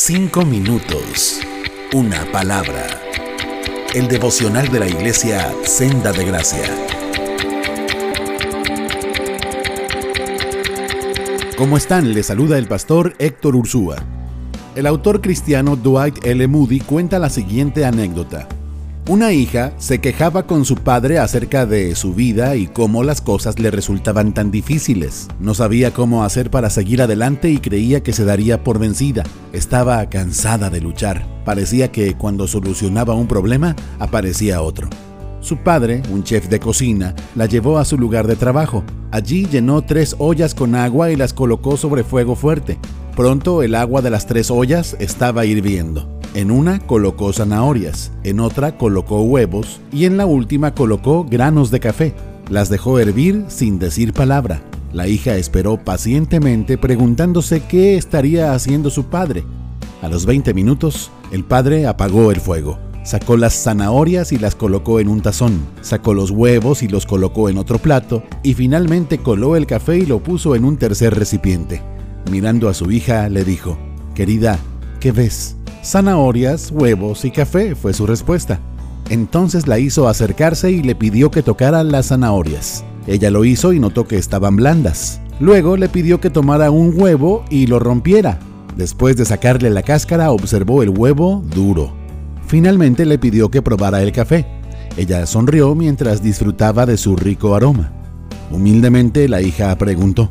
Cinco minutos. Una palabra. El devocional de la iglesia Senda de Gracia. ¿Cómo están? Les saluda el pastor Héctor Ursúa. El autor cristiano Dwight L. Moody cuenta la siguiente anécdota. Una hija se quejaba con su padre acerca de su vida y cómo las cosas le resultaban tan difíciles. No sabía cómo hacer para seguir adelante y creía que se daría por vencida. Estaba cansada de luchar. Parecía que cuando solucionaba un problema, aparecía otro. Su padre, un chef de cocina, la llevó a su lugar de trabajo. Allí llenó tres ollas con agua y las colocó sobre fuego fuerte. Pronto el agua de las tres ollas estaba hirviendo. En una colocó zanahorias, en otra colocó huevos y en la última colocó granos de café. Las dejó hervir sin decir palabra. La hija esperó pacientemente preguntándose qué estaría haciendo su padre. A los 20 minutos, el padre apagó el fuego. Sacó las zanahorias y las colocó en un tazón, sacó los huevos y los colocó en otro plato, y finalmente coló el café y lo puso en un tercer recipiente. Mirando a su hija, le dijo, Querida, ¿qué ves? Zanahorias, huevos y café fue su respuesta. Entonces la hizo acercarse y le pidió que tocara las zanahorias. Ella lo hizo y notó que estaban blandas. Luego le pidió que tomara un huevo y lo rompiera. Después de sacarle la cáscara observó el huevo duro. Finalmente le pidió que probara el café. Ella sonrió mientras disfrutaba de su rico aroma. Humildemente la hija preguntó,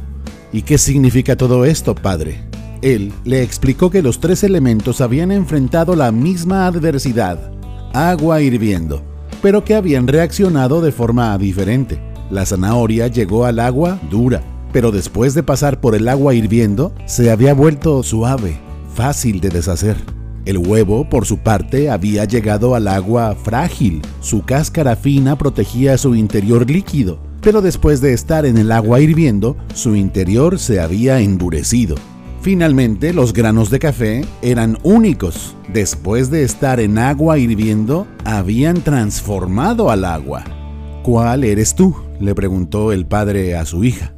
¿Y qué significa todo esto, padre? Él le explicó que los tres elementos habían enfrentado la misma adversidad, agua hirviendo, pero que habían reaccionado de forma diferente. La zanahoria llegó al agua dura, pero después de pasar por el agua hirviendo, se había vuelto suave, fácil de deshacer. El huevo, por su parte, había llegado al agua frágil. Su cáscara fina protegía su interior líquido, pero después de estar en el agua hirviendo, su interior se había endurecido. Finalmente, los granos de café eran únicos. Después de estar en agua hirviendo, habían transformado al agua. ¿Cuál eres tú? le preguntó el padre a su hija.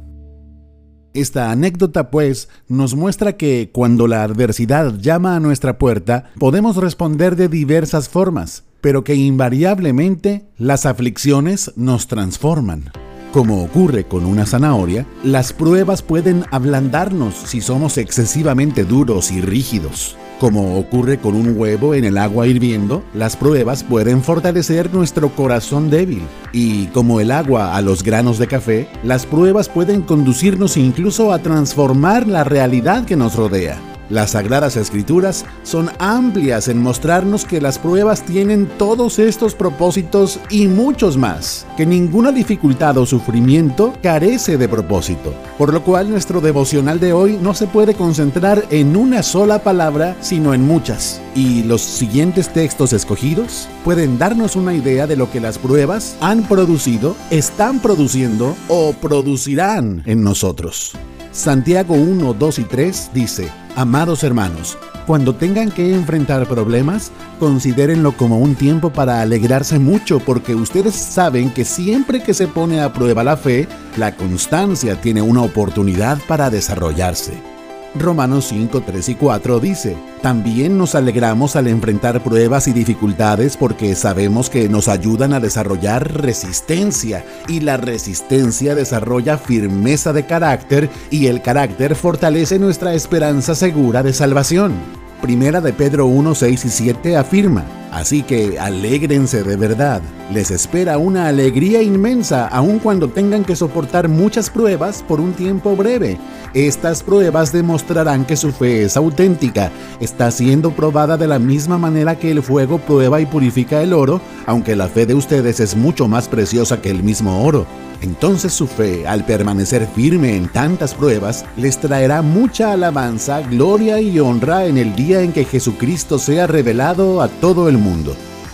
Esta anécdota, pues, nos muestra que cuando la adversidad llama a nuestra puerta, podemos responder de diversas formas, pero que invariablemente las aflicciones nos transforman. Como ocurre con una zanahoria, las pruebas pueden ablandarnos si somos excesivamente duros y rígidos. Como ocurre con un huevo en el agua hirviendo, las pruebas pueden fortalecer nuestro corazón débil. Y como el agua a los granos de café, las pruebas pueden conducirnos incluso a transformar la realidad que nos rodea. Las Sagradas Escrituras son amplias en mostrarnos que las pruebas tienen todos estos propósitos y muchos más, que ninguna dificultad o sufrimiento carece de propósito, por lo cual nuestro devocional de hoy no se puede concentrar en una sola palabra, sino en muchas. Y los siguientes textos escogidos pueden darnos una idea de lo que las pruebas han producido, están produciendo o producirán en nosotros. Santiago 1, 2 y 3 dice, Amados hermanos, cuando tengan que enfrentar problemas, considérenlo como un tiempo para alegrarse mucho porque ustedes saben que siempre que se pone a prueba la fe, la constancia tiene una oportunidad para desarrollarse. Romanos 5, 3 y 4 dice, también nos alegramos al enfrentar pruebas y dificultades porque sabemos que nos ayudan a desarrollar resistencia y la resistencia desarrolla firmeza de carácter y el carácter fortalece nuestra esperanza segura de salvación. Primera de Pedro 1, 6 y 7 afirma, Así que alégrense de verdad. Les espera una alegría inmensa aun cuando tengan que soportar muchas pruebas por un tiempo breve. Estas pruebas demostrarán que su fe es auténtica. Está siendo probada de la misma manera que el fuego prueba y purifica el oro, aunque la fe de ustedes es mucho más preciosa que el mismo oro. Entonces su fe, al permanecer firme en tantas pruebas, les traerá mucha alabanza, gloria y honra en el día en que Jesucristo sea revelado a todo el mundo.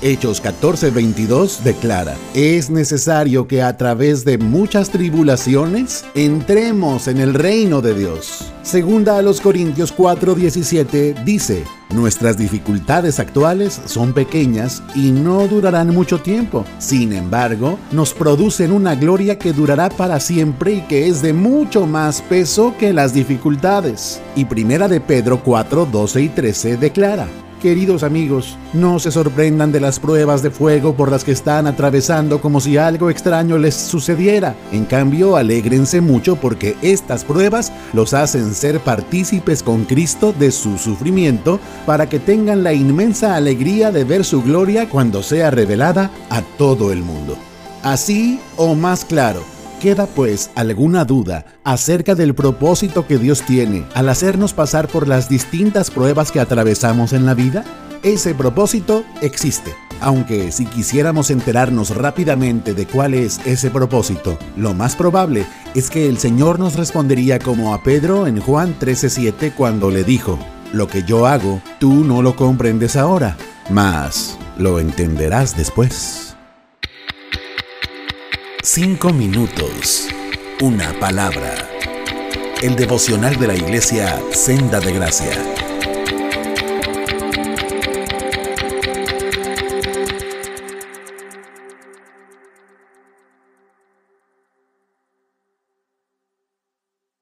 Hechos 14:22 declara, es necesario que a través de muchas tribulaciones entremos en el reino de Dios. Segunda a los Corintios 4:17 dice, nuestras dificultades actuales son pequeñas y no durarán mucho tiempo. Sin embargo, nos producen una gloria que durará para siempre y que es de mucho más peso que las dificultades. Y primera de Pedro 4, 12 y 13 declara, Queridos amigos, no se sorprendan de las pruebas de fuego por las que están atravesando como si algo extraño les sucediera. En cambio, alégrense mucho porque estas pruebas los hacen ser partícipes con Cristo de su sufrimiento para que tengan la inmensa alegría de ver su gloria cuando sea revelada a todo el mundo. Así o más claro, ¿Queda pues alguna duda acerca del propósito que Dios tiene al hacernos pasar por las distintas pruebas que atravesamos en la vida? Ese propósito existe. Aunque si quisiéramos enterarnos rápidamente de cuál es ese propósito, lo más probable es que el Señor nos respondería como a Pedro en Juan 13:7 cuando le dijo, Lo que yo hago, tú no lo comprendes ahora, mas lo entenderás después. Cinco minutos. Una palabra. El devocional de la iglesia Senda de Gracia.